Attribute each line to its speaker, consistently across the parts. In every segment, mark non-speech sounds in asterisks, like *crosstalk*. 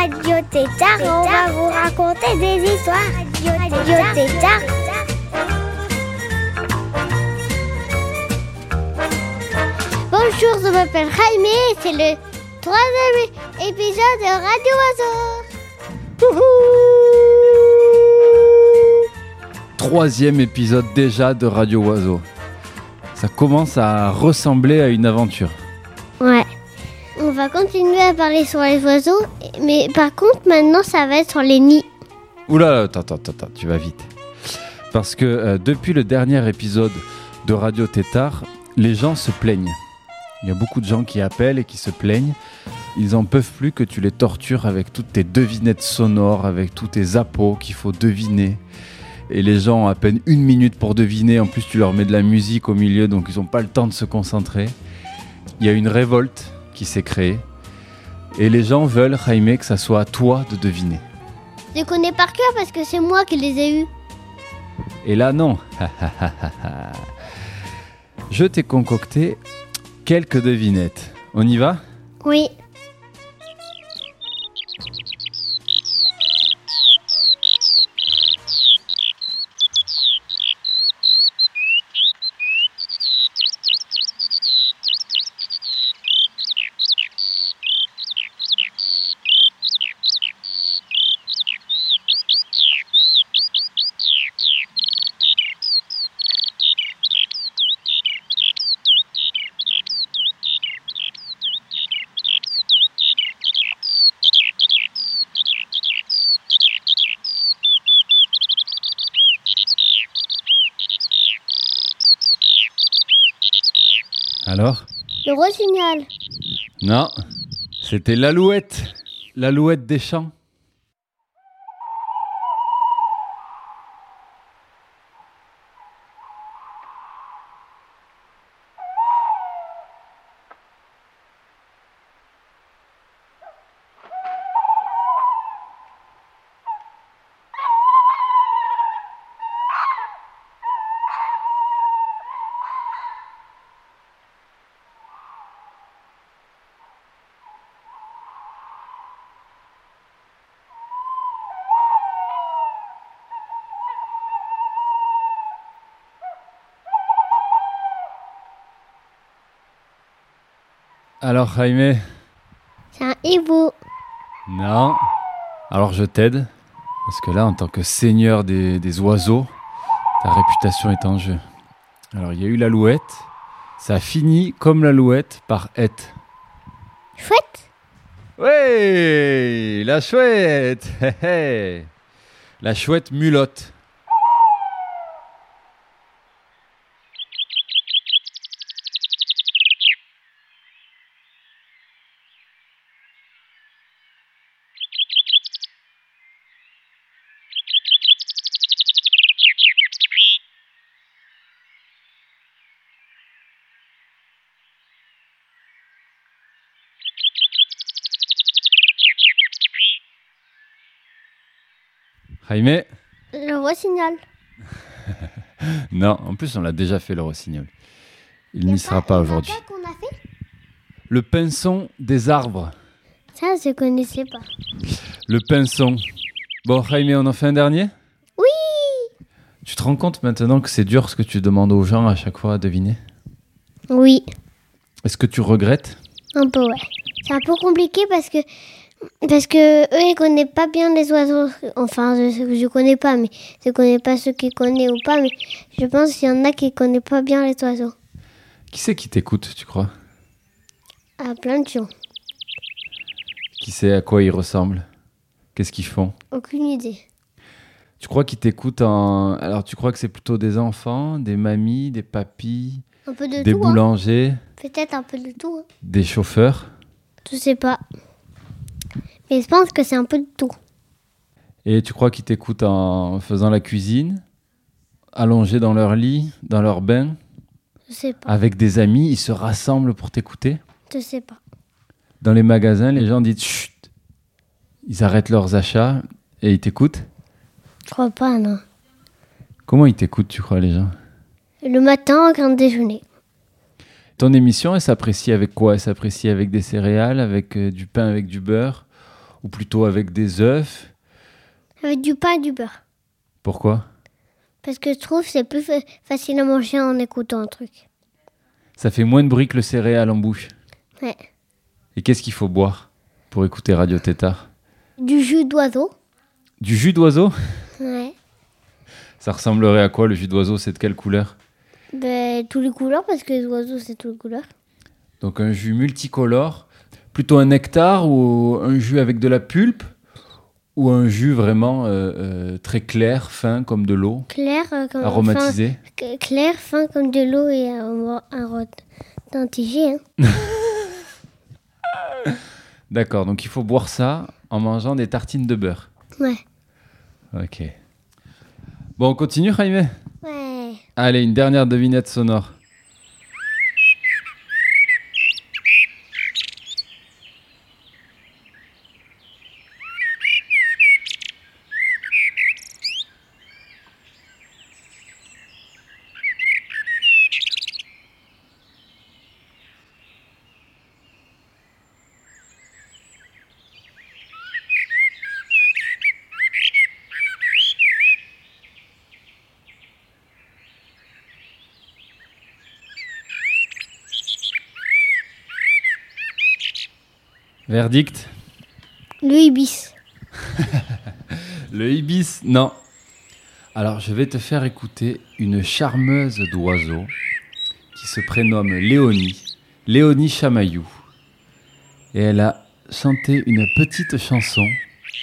Speaker 1: Radio Tétard on va vous raconter des histoires. Radio Tétard.
Speaker 2: Bonjour, je m'appelle Jaime et c'est le troisième épisode de Radio Oiseau.
Speaker 3: Troisième épisode déjà de Radio Oiseau. Ça commence à ressembler à une aventure.
Speaker 2: On va continuer à parler sur les oiseaux, mais par contre maintenant ça va être sur les nids.
Speaker 3: Oula, attends, tu vas vite. Parce que euh, depuis le dernier épisode de Radio Tétard, les gens se plaignent. Il y a beaucoup de gens qui appellent et qui se plaignent. Ils en peuvent plus que tu les tortures avec toutes tes devinettes sonores, avec tous tes appos qu'il faut deviner. Et les gens ont à peine une minute pour deviner. En plus, tu leur mets de la musique au milieu, donc ils n'ont pas le temps de se concentrer. Il y a une révolte qui s'est créée. Et les gens veulent, Jaime, que ça soit à toi de deviner.
Speaker 2: Je connais par cœur parce que c'est moi qui les ai eus.
Speaker 3: Et là, non. *laughs* Je t'ai concocté quelques devinettes. On y va?
Speaker 2: Oui.
Speaker 3: Alors
Speaker 2: Le rossignol.
Speaker 3: Non. C'était l'alouette. L'alouette des champs. Alors, Jaime?
Speaker 2: C'est un hibou.
Speaker 3: Non. Alors, je t'aide. Parce que là, en tant que seigneur des, des oiseaux, ta réputation est en jeu. Alors, il y a eu l'alouette. Ça a fini comme l'alouette par être.
Speaker 2: Chouette.
Speaker 3: Ouais, la chouette. *laughs* La chouette mulotte. Jaime
Speaker 2: Le rossignol. *laughs*
Speaker 3: Non, en plus, on l'a déjà fait le rossignol. Il n'y sera pas aujourd'hui.
Speaker 2: qu'on a fait?
Speaker 3: Le pinson des arbres.
Speaker 2: Ça, je connaissais pas.
Speaker 3: Le pinson. Bon, Jaime, on en fait un dernier?
Speaker 2: Oui.
Speaker 3: Tu te rends compte maintenant que c'est dur ce que tu demandes aux gens à chaque fois à deviner?
Speaker 2: Oui.
Speaker 3: Est-ce que tu regrettes?
Speaker 2: Un peu, ouais. C'est un peu compliqué parce que parce que eux ils connaissent pas bien les oiseaux. Enfin, je, je connais pas, mais je connais pas ceux qui connaissent ou pas. Mais je pense qu'il y en a qui connaissent pas bien les oiseaux.
Speaker 3: Qui c'est qui t'écoute, tu crois?
Speaker 2: À plein de gens.
Speaker 3: Qui sait à quoi ils ressemblent? Qu'est-ce qu'ils font?
Speaker 2: Aucune idée.
Speaker 3: Tu crois qu'ils t'écoutent en... Alors, tu crois que c'est plutôt des enfants, des mamies, des papis,
Speaker 2: Un peu de
Speaker 3: des
Speaker 2: tout. hein.
Speaker 3: boulangers,
Speaker 2: Peut-être un peu de tout. hein.
Speaker 3: des chauffeurs?
Speaker 2: Je sais pas. Mais je pense que c'est un peu de tout.
Speaker 3: Et tu crois qu'ils t'écoutent en faisant la cuisine, allongés dans leur lit, dans leur bain,
Speaker 2: Je sais pas.
Speaker 3: avec des amis, ils se rassemblent pour t'écouter?
Speaker 2: Je sais pas.
Speaker 3: Dans les magasins, les gens disent chut. Ils arrêtent leurs achats et ils t'écoutent?
Speaker 2: Je crois pas, non.
Speaker 3: Comment ils t'écoutent, tu crois, les gens?
Speaker 2: Le matin, au grand déjeuner.
Speaker 3: Ton émission, elle s'apprécie avec quoi? Elle s'apprécie avec des céréales, avec euh, du pain avec du beurre, ou plutôt avec des œufs.
Speaker 2: Avec du pain et du beurre.
Speaker 3: Pourquoi?
Speaker 2: Parce que je trouve que c'est plus fa- facile à manger en écoutant un truc.
Speaker 3: Ça fait moins de bruit que le céréal en bouche.
Speaker 2: Ouais.
Speaker 3: Et qu'est-ce qu'il faut boire pour écouter Radio Tétard
Speaker 2: Du jus d'oiseau.
Speaker 3: Du jus d'oiseau?
Speaker 2: Ouais.
Speaker 3: Ça ressemblerait à quoi le jus d'oiseau? C'est de quelle couleur?
Speaker 2: Ben, tous les couleurs, parce que les oiseaux, c'est toutes les couleurs.
Speaker 3: Donc un jus multicolore, plutôt un nectar ou un jus avec de la pulpe ou un jus vraiment euh, euh, très clair, fin comme de l'eau,
Speaker 2: Clair, euh, comme
Speaker 3: aromatisé?
Speaker 2: fin- clair, fin comme de l'eau et rodentigé. Hein. *laughs*
Speaker 3: D'accord, donc il faut boire ça en mangeant des tartines de beurre.
Speaker 2: Ouais.
Speaker 3: Ok. Bon, on continue, Jaime?
Speaker 2: Ouais.
Speaker 3: Allez, une dernière devinette sonore. Verdict
Speaker 2: Le ibis. *laughs*
Speaker 3: Le ibis, non. Alors, je vais te faire écouter une charmeuse d'oiseaux qui se prénomme Léonie, Léonie Chamaillou. Et elle a chanté une petite chanson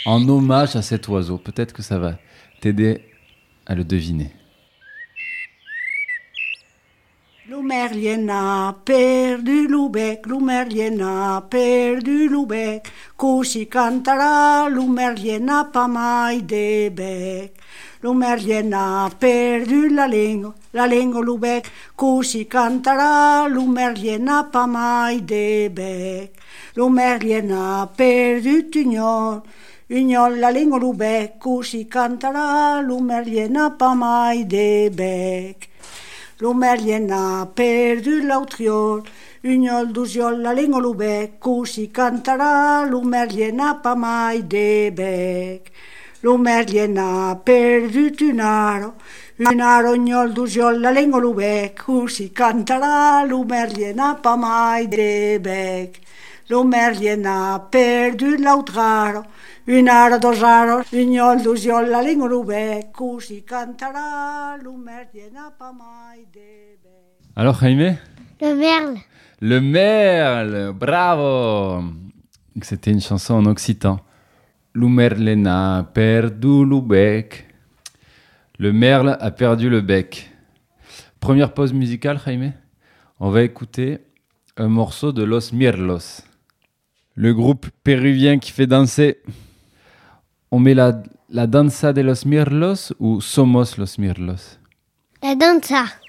Speaker 3: en hommage à cet oiseau. Peut-être que ça va t'aider à le deviner.
Speaker 4: merliena, perdu lubek, glumerliena, perdu lubek, kusi kantara, lu merliena, pa mai debek. Lu merliena, perdu la lengo, la lengo lubek, kusi kantara, lu merliena, pa mai debek. Lu merliena, perdu tignor, Unyol la lengo lubek, kusi kantara, lu merliena, pa mai debek. Lu L'Omerlien a perdu l'autriol, Ugnol d'usiol la lingua l'ubec, così cantarà, l'Omerlien n'a pas mai de bec. L'Omerlien a perdu un aro, un aro d'usiol la lingua l'ubec, così cantarà, l'Omerlien n'a pas mai de bec. L'Omerlien a perdu l'autre aro, ugnol d'usiol la l'ubec, mai.
Speaker 3: Alors, Jaime?
Speaker 2: Le merle.
Speaker 3: Le merle, bravo C'était une chanson en occitan. L'Umerlena perdu le bec. Le merle a perdu le bec. Première pause musicale, Jaime? On va écouter un morceau de Los Mirlos. Le groupe péruvien qui fait danser on met la, la danza de los mirlos ou somos los mirlos?
Speaker 2: La danza.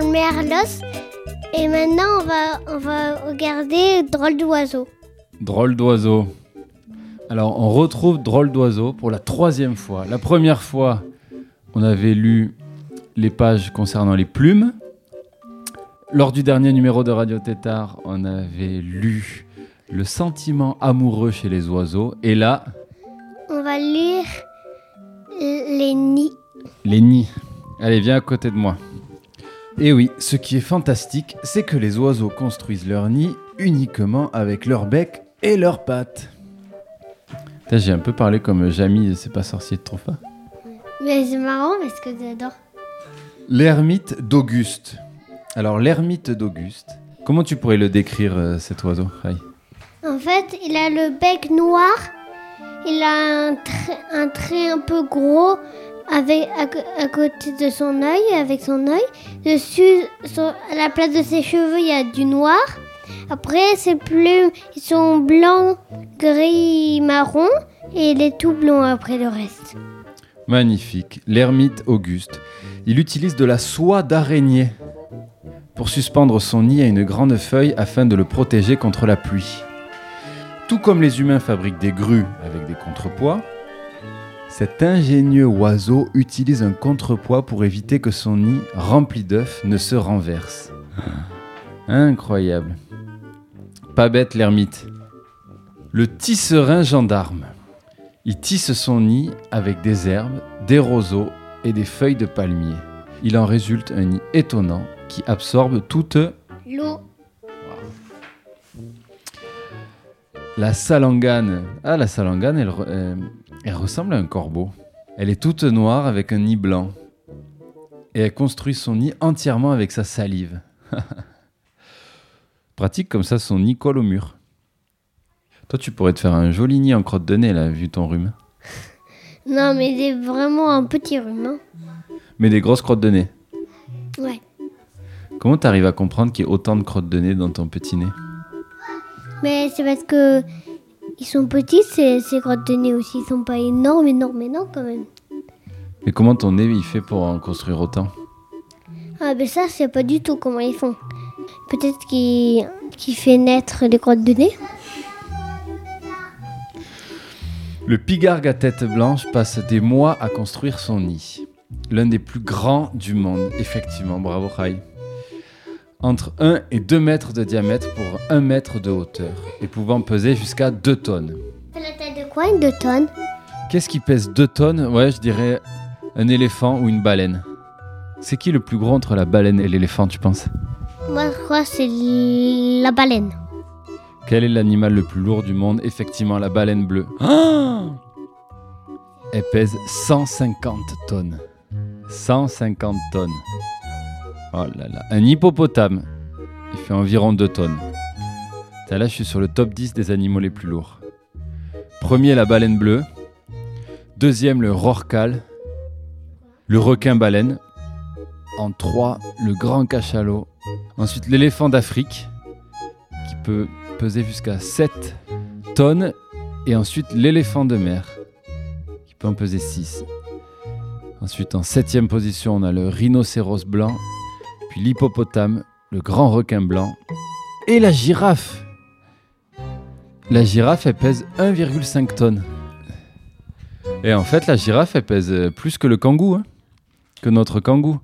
Speaker 2: Le merlos. Et maintenant, on va, on va regarder Drôle d'oiseau.
Speaker 3: Drôle d'oiseau. Alors, on retrouve Drôle d'oiseau pour la troisième fois. La première fois, on avait lu les pages concernant les plumes. Lors du dernier numéro de Radio Tétard, on avait lu le sentiment amoureux chez les oiseaux. Et là,
Speaker 2: On va lire les nids.
Speaker 3: les nids. Allez, viens à côté de moi. Et oui, ce qui est fantastique, c'est que les oiseaux construisent leur nid uniquement avec leur bec et leurs pattes. Putain, J'ai un peu parlé comme Jamie, c'est pas sorcier de Trofa.
Speaker 2: Mais c'est marrant parce que j'adore.
Speaker 3: L'ermite d'Auguste. Alors, l'ermite d'Auguste, comment tu pourrais le décrire, euh, cet oiseau Rai
Speaker 2: En fait, il a le bec noir. Il a un trait un, trait un peu gros avec, à, côté de son œil, avec son œil. Dessus, sur- à la place de ses cheveux, il y a du noir. Après, ses plumes, ils sont blancs, gris, marron. Et il est tout blond après le reste.
Speaker 3: Magnifique. L'ermite Auguste. Il utilise de la soie d'araignée pour suspendre son nid à une grande feuille afin de le protéger contre la pluie. Tout comme les humains fabriquent des grues avec des contrepoids, cet ingénieux oiseau utilise un contrepoids pour éviter que son nid rempli d'œufs ne se renverse. Incroyable. Pas bête l'ermite. Le tisserin gendarme. Il tisse son nid avec des herbes, des roseaux et des feuilles de palmier. Il en résulte un nid étonnant qui absorbe toute
Speaker 2: L'eau.
Speaker 3: la salangane. Ah, la salangane, elle, euh, elle ressemble à un corbeau. Elle est toute noire avec un nid blanc. Et elle construit son nid entièrement avec sa salive. *laughs* Pratique comme ça, son nid colle au mur. Toi, tu pourrais te faire un joli nid en crotte de nez, là, vu ton rhume. *laughs*
Speaker 2: Non, mais c'est vraiment un petit rhume. hein.
Speaker 3: Mais des grosses crottes de nez.
Speaker 2: Ouais.
Speaker 3: Comment t'arrives à comprendre qu'il y ait autant de crottes de nez dans ton petit nez?
Speaker 2: Mais c'est parce que ils sont petits, ces, ces grottes de nez aussi. Ils sont pas énormes, énormes, énormes quand même.
Speaker 3: Et comment ton nez il fait pour en construire autant?
Speaker 2: Ah, ben ça, je sais pas du tout comment ils font. Peut-être qu'il qu'il fait naître les grottes de nez.
Speaker 3: Le pigargue à tête blanche passe des mois à construire son nid. L'un des plus grands du monde, effectivement, bravo Rai. Entre 1 et 2 mètres de diamètre pour 1 mètre de hauteur et pouvant peser jusqu'à 2 tonnes.
Speaker 2: C'est la taille de quoi, une deux tonnes?
Speaker 3: Qu'est-ce qui pèse 2 tonnes? Ouais, je dirais un éléphant ou une baleine. C'est qui le plus gros entre la baleine et l'éléphant, tu penses?
Speaker 2: Moi, je crois que c'est la baleine.
Speaker 3: Quel est l'animal le plus lourd du monde? Effectivement, la baleine bleue. *gasps* Elle pèse 150 tonnes. 150 tonnes. Oh. Un hippopotame, il fait environ 2 tonnes. Là, je suis sur le top 10 des animaux les plus lourds. Premier, la baleine bleue. Deuxième, le rorqual. Le requin-baleine. En 3, le grand cachalot. Ensuite, l'éléphant d'Afrique, qui peut peser jusqu'à 7 tonnes. Et ensuite l'éléphant de mer, qui peut en peser 6. Ensuite, en septième position, on a le rhinocéros blanc, puis l'hippopotame, le grand requin blanc et la girafe. La girafe, elle pèse 1,5 tonnes. Et en fait, la girafe, elle pèse euh, plus que le kangou, hein, que notre kangou.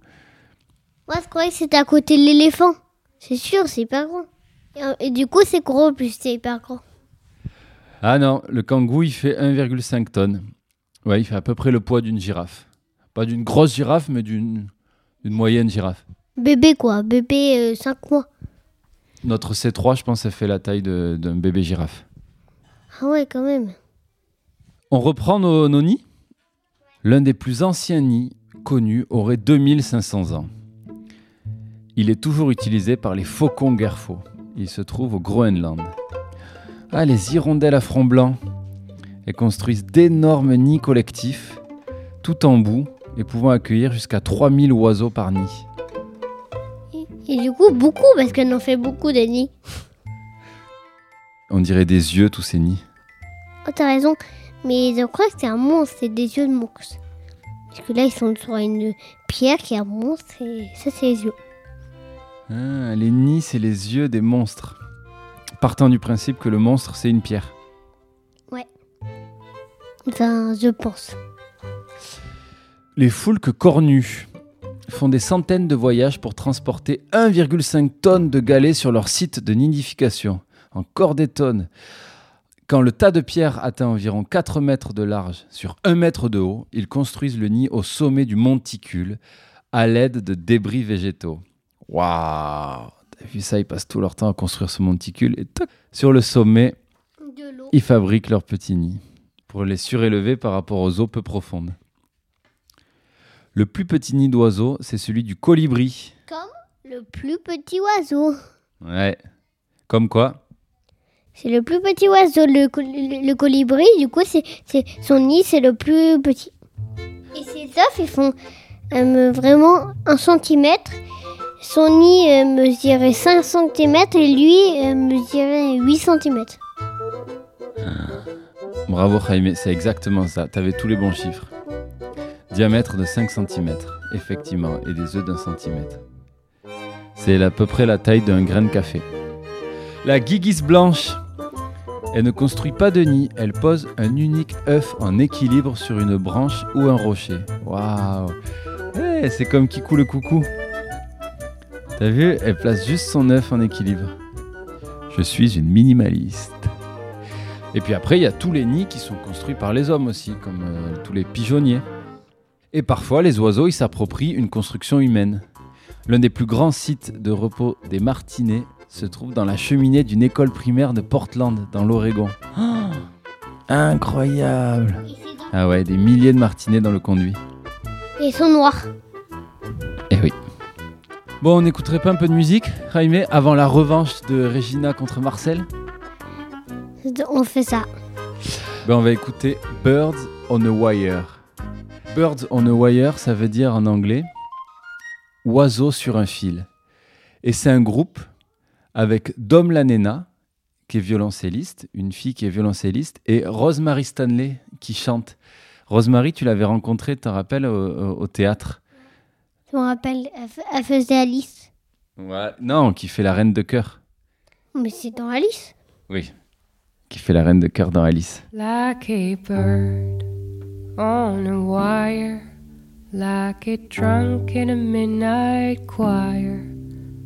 Speaker 2: Moi, je croyais que c'était à côté de l'éléphant. C'est sûr, c'est hyper grand. Et, et du coup, c'est gros, plus, c'est hyper grand.
Speaker 3: Ah non, le kangou, il fait 1,5 tonnes. Ouais, il fait à peu près le poids d'une girafe. Pas d'une grosse girafe, mais d'une moyenne girafe.
Speaker 2: Bébé, quoi. Bébé, 5 mois.
Speaker 3: Notre C3, je pense, elle fait la taille d'un bébé girafe.
Speaker 2: Ah ouais, quand même.
Speaker 3: On reprend nos, nos nids L'un des plus anciens nids connus aurait 2500 ans. Il est toujours utilisé par les faucons guerfaux. Il se trouve au Groenland. Ah, les hirondelles à front blanc. Elles construisent d'énormes nids collectifs, tout en bout, et pouvant accueillir jusqu'à 3000 oiseaux par nid.
Speaker 2: Et, du coup, beaucoup, parce qu'elle en fait beaucoup de nids.
Speaker 3: On dirait des yeux, tous ces nids.
Speaker 2: Oh, t'as raison. Mais je crois que c'est un monstre, c'est des yeux de monstre. Parce que là, ils sont sur une pierre qui est un monstre et ça, c'est les yeux.
Speaker 3: Ah, les nids, c'est les yeux des monstres. Partant du principe que le monstre, c'est une pierre.
Speaker 2: Enfin, je pense.
Speaker 3: Les foulques cornues font des centaines de voyages pour transporter 1,5 tonnes de galets sur leur site de nidification. Encore des tonnes. Quand le tas de pierres atteint environ 4 mètres de large sur 1 mètre de haut, ils construisent le nid au sommet du monticule à l'aide de débris végétaux. Waouh T'as vu ça Ils passent tout leur temps à construire ce monticule et toc, sur le sommet, ils fabriquent leur petit nid pour les surélever par rapport aux eaux peu profondes. Le plus petit nid d'oiseau, c'est celui du colibri.
Speaker 2: Comme le plus petit oiseau.
Speaker 3: Ouais. Comme quoi?
Speaker 2: C'est le plus petit oiseau, le, col- le- le colibri. Du coup, c'est son nid, c'est le plus petit. Et ses œufs, ils font euh, vraiment un centimètre. Son nid euh, mesurait 5 centimètres et lui euh, mesurait 8 centimètres.
Speaker 3: Bravo Jaime, c'est exactement ça. T'avais tous les bons chiffres. Diamètre de 5 cm, effectivement, et des œufs d'un centimètre. C'est à peu près la taille d'un grain de café. La guiguisse blanche. Elle ne construit pas de nid, elle pose un unique œuf en équilibre sur une branche ou un rocher. Waouh Eh, C'est comme Kikou le coucou. T'as vu Elle place juste son œuf en équilibre. Je suis une minimaliste. Et puis après, il y a tous les nids qui sont construits par les hommes aussi, comme euh, tous les pigeonniers. Et parfois, les oiseaux, ils s'approprient une construction humaine. L'un des plus grands sites de repos des martinets se trouve dans la cheminée d'une école primaire de Portland, dans l'Oregon. Oh, incroyable Ah ouais, des milliers de martinets dans le conduit.
Speaker 2: Et ils sont noirs.
Speaker 3: Eh oui. Bon, on n'écouterait pas un peu de musique, Jaime, avant la revanche de Regina contre Marcel?
Speaker 2: On fait ça.
Speaker 3: Ben, on va écouter Birds on a Wire. Birds on a Wire, ça veut dire en anglais oiseau sur un fil. Et c'est un groupe avec Dom Lanena, qui est violoncelliste, une fille qui est violoncelliste, et Rosemary Stanley, qui chante. Rosemary, tu l'avais rencontrée, tu te rappelles, au, théâtre?
Speaker 2: Je me rappelle, elle, faisait Alice.
Speaker 3: Ouais. Non, qui fait la reine de cœur.
Speaker 2: Mais c'est dans Alice.
Speaker 3: Oui. Qui fait la reine de cœur dans Alice.
Speaker 5: Like a bird on a wire, like a drunk in a midnight choir.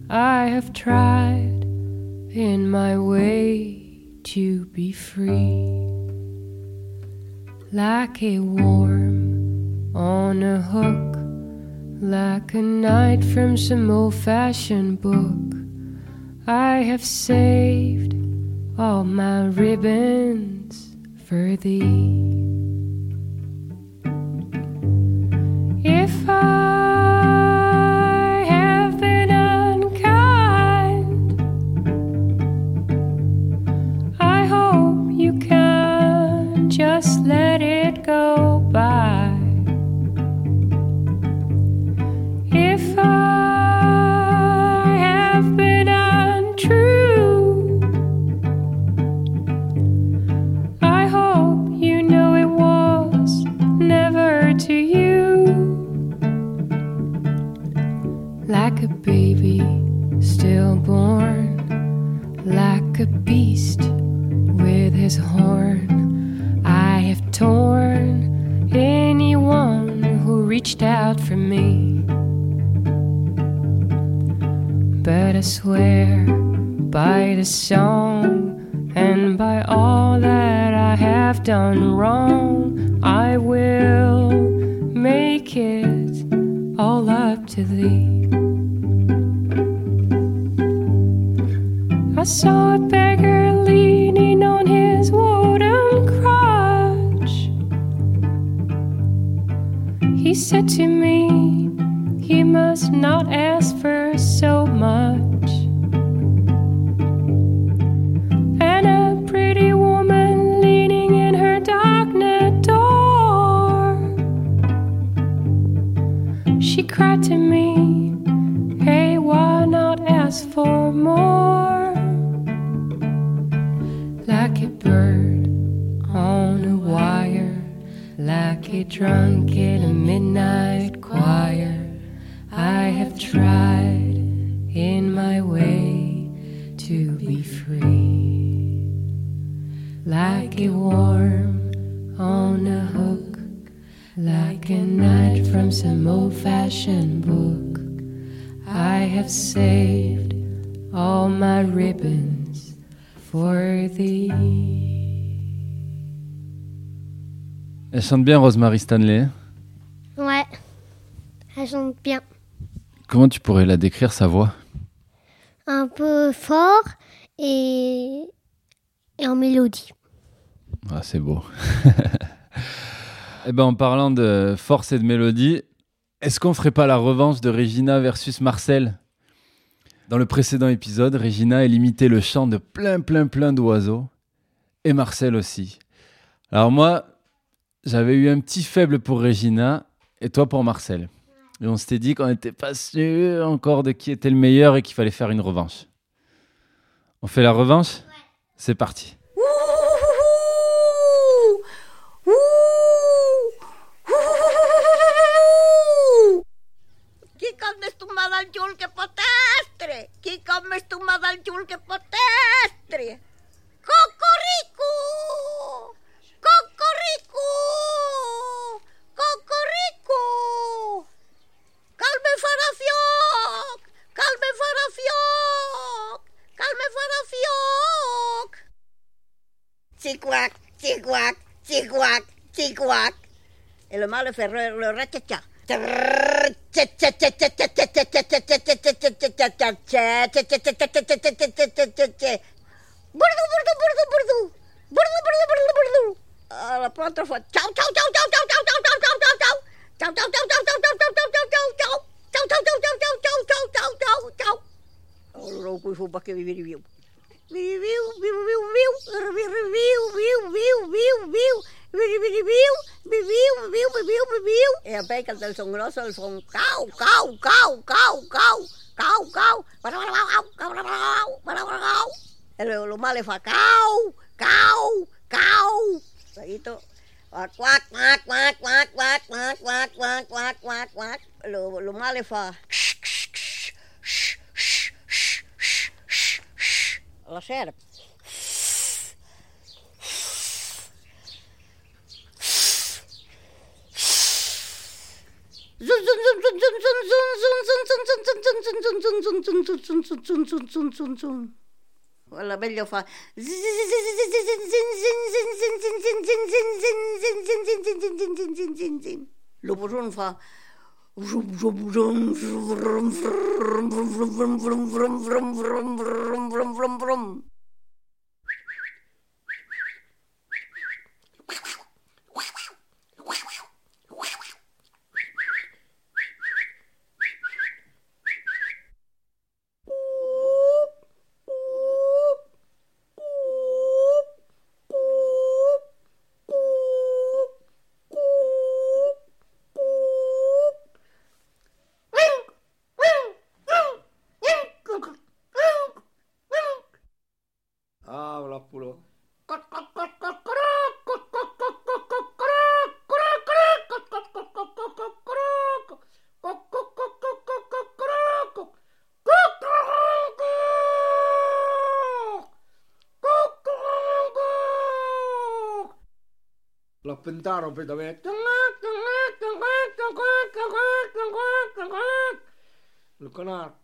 Speaker 5: I have tried in my way to be free. Like a worm on a hook, like a knight from some old fashioned book. I have saved all my ribbons for thee. Said to me, You must not ask for so much. And a pretty woman leaning in her darknet door. She cried to me, Hey, why not ask for more? Like a bird on a wire, like a drunk thee.
Speaker 3: Elle chante bien Rosemary Stanley.
Speaker 2: Ouais. Elle chante bien.
Speaker 3: Comment tu pourrais la décrire sa voix?
Speaker 2: Un peu fort et, et en mélodie.
Speaker 3: Ah, c'est beau. *laughs* Eh ben, en parlant de force et de mélodie, est-ce qu'on ferait pas la revanche de Regina versus Marcel? Dans le précédent épisode, Regina elle imitait le chant de plein, plein, plein d'oiseaux. Et Marcel aussi. Alors moi, j'avais eu un petit faible pour Regina et toi pour Marcel. Et on s'était dit qu'on n'était pas sûr encore de qui était le meilleur et qu'il fallait faire une revanche. On fait la revanche? C'est parti.
Speaker 6: madalciulke potestre, ki comes tu madalciulke potestre. ¡Cocorico! ¡Cocorico! ¡Cocorico! ¡Calme farafioc! ¡Calme farafioc! ¡Calme farafioc! Chicuac, chicuac, chicuac, chicuac. El malo ferrero lo rachacha. Burdu, burdu, burdu, burdu. Burdu, burdu, burdu, burdu. Ela pronta foi. Tchau, tchau, tchau, tchau, tchau, tchau, tchau, tchau, tchau, tchau. Tchau, tchau, tchau, tchau, tchau, tchau, tchau, tchau, tchau, tchau. Tchau, tchau, tchau, tchau, tchau, tchau, tchau, tchau, tão, tchau. O louco juba que me viu. Viu, viu, viu, viu, viu, viu, viu, viu, viu, viu, viu. Bebiu, bebiu, bebiu, bebiu, bebiu. É bem que eles são grossos, eles são cau, cau, cau, cau, cau, cau, cau, cau, O mal é cau, cau, cau. Aí tu... Quack, quack, quack, quack, quack, quack, quack, quack, quack, quack, quack, quack. O mal é Ela serve. Allora meglio fa. L'opportuno fa. Vroom vroom vroom vroom vroom vroom vroom vroom
Speaker 7: vroom vroom vroom vroom vroom pentaro per dove Lo canaro.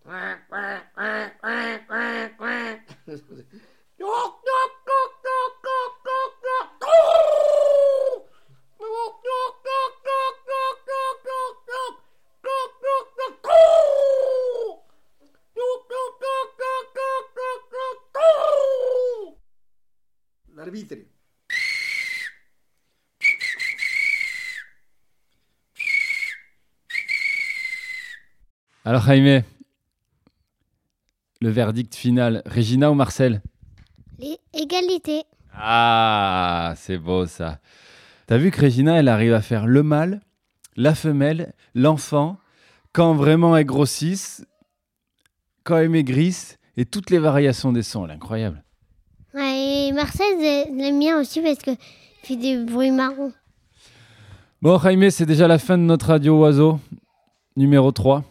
Speaker 3: Alors Jaime, le verdict final, Regina ou Marcel?
Speaker 2: Les égalités.
Speaker 3: Ah, c'est beau ça. T'as vu que Regina, elle arrive à faire le mâle, la femelle, l'enfant, quand vraiment elle grossisse, quand elle maigrisse, et toutes les variations des sons. Elle est incroyable.
Speaker 2: Ouais, et Marcel, je l'aime bien aussi parce que fait des bruits marrons.
Speaker 3: Bon, Jaime, c'est déjà la fin de notre radio oiseau, numéro 3.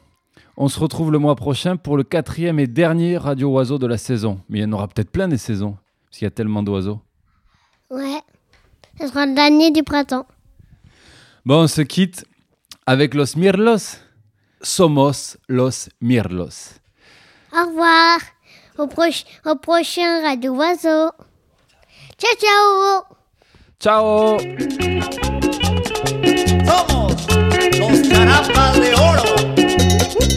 Speaker 3: On se retrouve le mois prochain pour le quatrième et dernier Radio Oiseau de la saison. Mais il y en aura peut-être plein des saisons, parce qu'il y a tellement d'oiseaux.
Speaker 2: Ouais. Ce sera le dernier du printemps.
Speaker 3: Bon, on se quitte avec Los Mirlos. Somos los Mirlos.
Speaker 2: Au revoir. Au, prochain Radio Oiseau. Ciao, ciao.
Speaker 3: Ciao
Speaker 8: Somos los carambas de oro.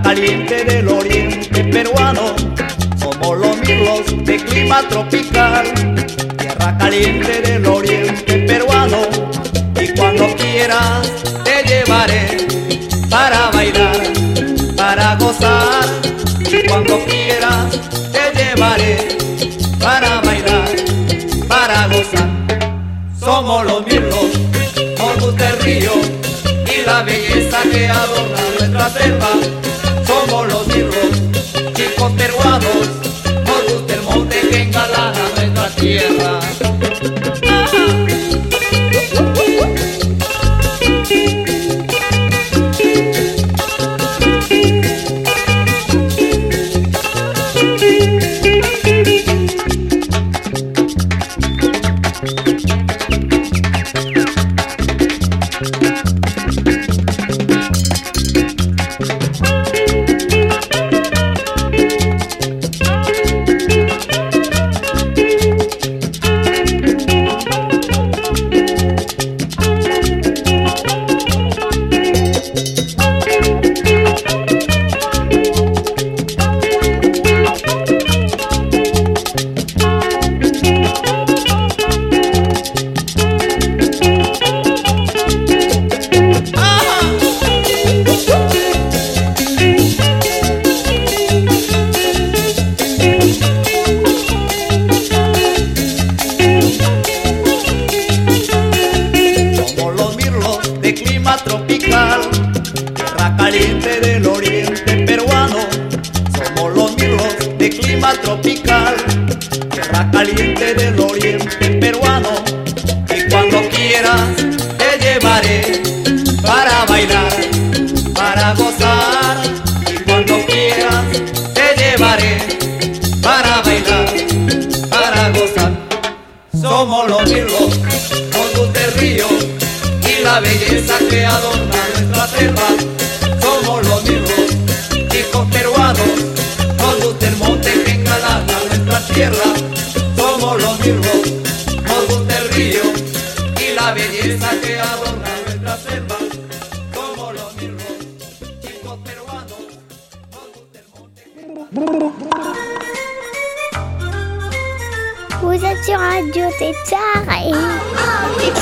Speaker 8: caliente del oriente peruano. Somos los mirlos de clima tropical, tierra caliente del belleza que adorna nuestra selva. Somos los mirlos, chicos peruanos, nos gusta el monte que engalana nuestra tierra. Somos los mirlos, nos gusta el río y la belleza que adorna nuestra selva. Somos los mirlos, chicos peruanos, nos gusta el monte.
Speaker 1: Vous êtes sur Radio Tétard et...